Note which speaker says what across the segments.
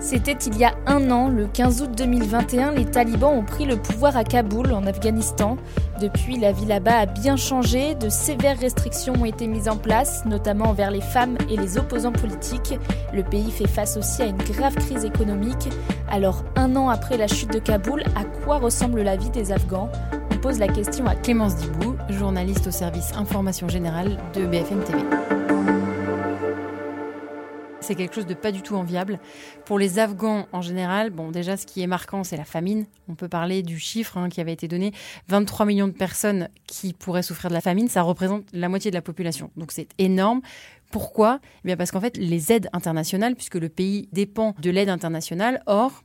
Speaker 1: C'était il y a un an, le 15 août 2021, les talibans ont pris le pouvoir à Kaboul, en Afghanistan. Depuis, la vie là-bas a bien changé, de sévères restrictions ont été mises en place, notamment envers les femmes et les opposants politiques. Le pays fait face aussi à une grave crise économique. Alors, un an après la chute de Kaboul, à quoi ressemble la vie des Afghans? On pose la question à Clémence Dibou, journaliste au service Information Générale de BFM TV
Speaker 2: c'est quelque chose de pas du tout enviable. Pour les Afghans en général, bon, déjà, ce qui est marquant, c'est la famine. On peut parler du chiffre hein, qui avait été donné 23 millions de personnes qui pourraient souffrir de la famine. Ça représente la moitié de la population. Donc, c'est énorme. Pourquoi? Eh bien Parce qu'en fait, les aides internationales, puisque le pays dépend de l'aide internationale, or,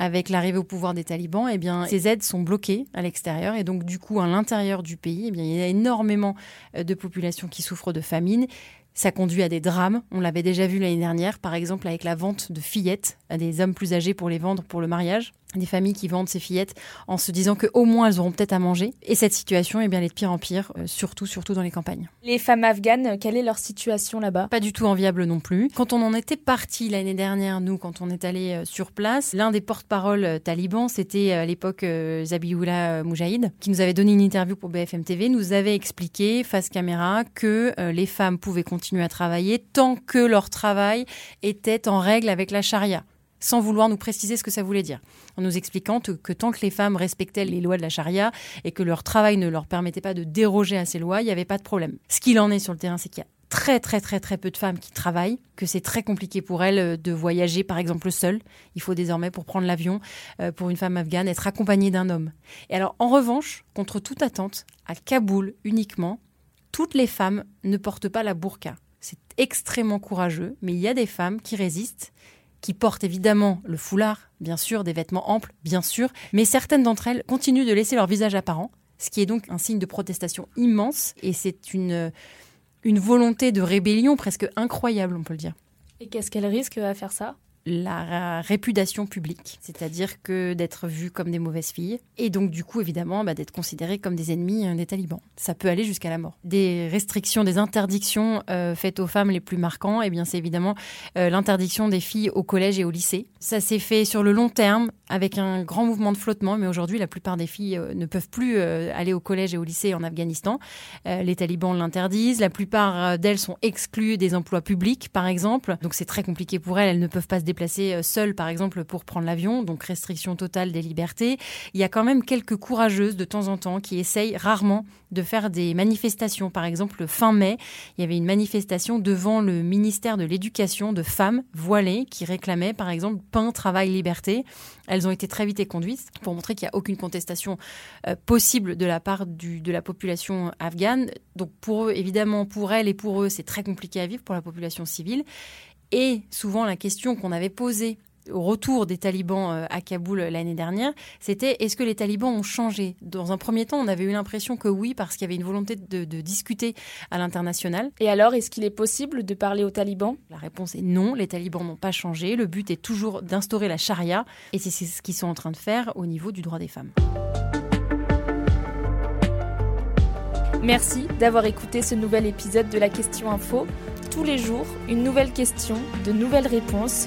Speaker 2: avec l'arrivée au pouvoir des talibans, eh bien, ces aides sont bloquées à l'extérieur. Et donc, du coup, à l'intérieur du pays, eh bien, il y a énormément euh, de populations qui souffrent de famine. Ça conduit à des drames. On l'avait déjà vu l'année dernière, par exemple avec la vente de fillettes à des hommes plus âgés pour les vendre pour le mariage des familles qui vendent ces fillettes en se disant qu'au moins elles auront peut-être à manger. Et cette situation, eh bien, elle est de pire en pire, euh, surtout, surtout dans les campagnes.
Speaker 1: Les femmes afghanes, quelle est leur situation là-bas?
Speaker 2: Pas du tout enviable non plus. Quand on en était parti l'année dernière, nous, quand on est allé euh, sur place, l'un des porte-parole euh, talibans, c'était à l'époque Zabiullah Moujahid, qui nous avait donné une interview pour BFM TV, nous avait expliqué face caméra que les femmes pouvaient continuer à travailler tant que leur travail était en règle avec la charia sans vouloir nous préciser ce que ça voulait dire, en nous expliquant que tant que les femmes respectaient les lois de la charia et que leur travail ne leur permettait pas de déroger à ces lois, il n'y avait pas de problème. Ce qu'il en est sur le terrain, c'est qu'il y a très très très très peu de femmes qui travaillent, que c'est très compliqué pour elles euh, de voyager par exemple seule. Il faut désormais pour prendre l'avion, euh, pour une femme afghane, être accompagnée d'un homme. Et alors en revanche, contre toute attente, à Kaboul uniquement, toutes les femmes ne portent pas la burqa. C'est extrêmement courageux, mais il y a des femmes qui résistent qui portent évidemment le foulard, bien sûr, des vêtements amples, bien sûr, mais certaines d'entre elles continuent de laisser leur visage apparent, ce qui est donc un signe de protestation immense, et c'est une, une volonté de rébellion presque incroyable, on peut le dire.
Speaker 1: Et qu'est-ce qu'elle risque à faire ça?
Speaker 2: La réputation publique, c'est-à-dire que d'être vu comme des mauvaises filles, et donc du coup évidemment bah, d'être considéré comme des ennemis euh, des talibans. Ça peut aller jusqu'à la mort. Des restrictions, des interdictions euh, faites aux femmes les plus marquants, et eh bien c'est évidemment euh, l'interdiction des filles au collège et au lycée. Ça s'est fait sur le long terme avec un grand mouvement de flottement, mais aujourd'hui la plupart des filles ne peuvent plus aller au collège et au lycée en Afghanistan. les talibans l'interdisent, la plupart d'elles sont exclues des emplois publics par exemple, donc c'est très compliqué pour elles, elles ne peuvent pas se déplacer euh, seule, par exemple, pour prendre l'avion, donc restriction totale des libertés. Il y a quand même quelques courageuses de temps en temps qui essayent rarement de faire des manifestations. Par exemple, fin mai, il y avait une manifestation devant le ministère de l'Éducation de femmes voilées qui réclamaient, par exemple, pain, travail, liberté. Ont été très vite conduites pour montrer qu'il n'y a aucune contestation euh, possible de la part de la population afghane. Donc pour eux, évidemment, pour elles et pour eux, c'est très compliqué à vivre pour la population civile. Et souvent, la question qu'on avait posée au retour des talibans euh, à Kaboul euh, l'année dernière, c'était est-ce que les talibans ont changé? Dans un premier temps, on avait eu l'impression que oui, parce qu'il y avait une volonté de, discuter à l'international.
Speaker 1: Et alors, est-ce qu'il est possible de parler aux talibans?
Speaker 2: La réponse est non, les talibans n'ont pas changé. Le but est toujours d'instaurer la charia, et c'est ce qu'ils sont en train de faire au niveau du droit des femmes.
Speaker 1: Merci d'avoir écouté ce nouvel épisode de la Question Info tous les jours une nouvelle question, de nouvelles réponses.